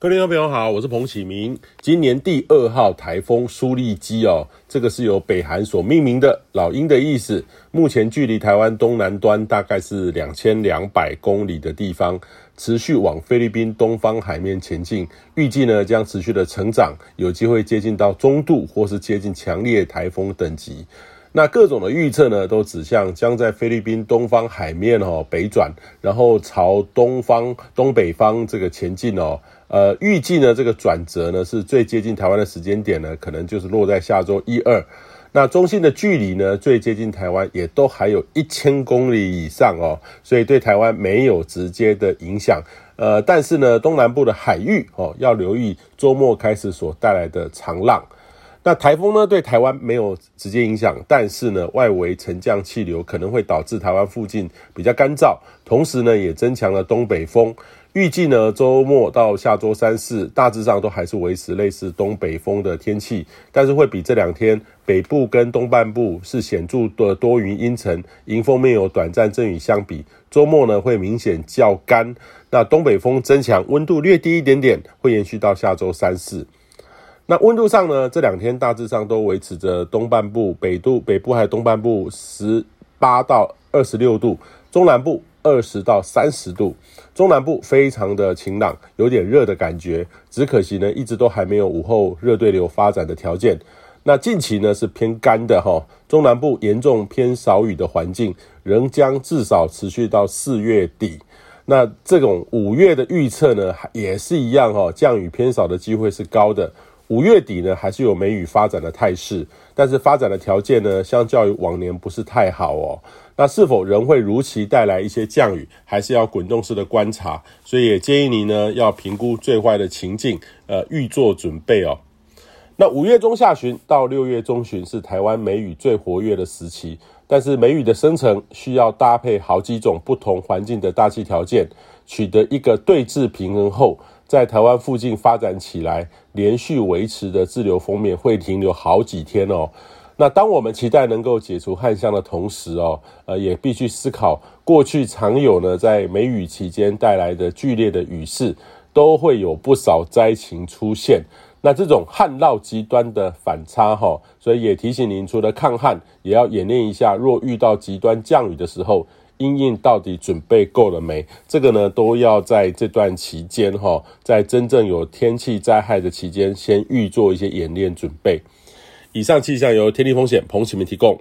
各位朋友好，我是彭启明。今年第二号台风苏力基哦，这个是由北韩所命名的，老鹰的意思。目前距离台湾东南端大概是两千两百公里的地方，持续往菲律宾东方海面前进，预计呢将持续的成长，有机会接近到中度或是接近强烈台风等级。那各种的预测呢，都指向将在菲律宾东方海面哦北转，然后朝东方东北方这个前进哦。呃，预计呢，这个转折呢是最接近台湾的时间点呢，可能就是落在下周一二。那中心的距离呢，最接近台湾也都还有一千公里以上哦，所以对台湾没有直接的影响。呃，但是呢，东南部的海域哦，要留意周末开始所带来的长浪。那台风呢，对台湾没有直接影响，但是呢，外围沉降气流可能会导致台湾附近比较干燥，同时呢，也增强了东北风。预计呢，周末到下周三四，大致上都还是维持类似东北风的天气，但是会比这两天北部跟东半部是显著的多云阴沉，迎风面有短暂阵雨相比，周末呢会明显较干。那东北风增强，温度略低一点点，会延续到下周三四。那温度上呢，这两天大致上都维持着东半部、北度、北部还有东半部十八到二十六度，中南部。二十到三十度，中南部非常的晴朗，有点热的感觉。只可惜呢，一直都还没有午后热对流发展的条件。那近期呢是偏干的哈，中南部严重偏少雨的环境，仍将至少持续到四月底。那这种五月的预测呢，也是一样哈，降雨偏少的机会是高的。五月底呢，还是有梅雨发展的态势，但是发展的条件呢，相较于往年不是太好哦。那是否仍会如期带来一些降雨，还是要滚动式的观察。所以也建议您呢，要评估最坏的情境，呃，预做准备哦。那五月中下旬到六月中旬是台湾梅雨最活跃的时期，但是梅雨的生成需要搭配好几种不同环境的大气条件，取得一个对峙平衡后。在台湾附近发展起来，连续维持的滞留锋面会停留好几天哦。那当我们期待能够解除旱象的同时哦，呃，也必须思考过去常有呢，在梅雨期间带来的剧烈的雨势，都会有不少灾情出现。那这种旱涝极端的反差哈，所以也提醒您，除了抗旱，也要演练一下，若遇到极端降雨的时候。因应到底准备够了没？这个呢，都要在这段期间哈，在真正有天气灾害的期间，先预做一些演练准备。以上气象由天地风险彭启明提供。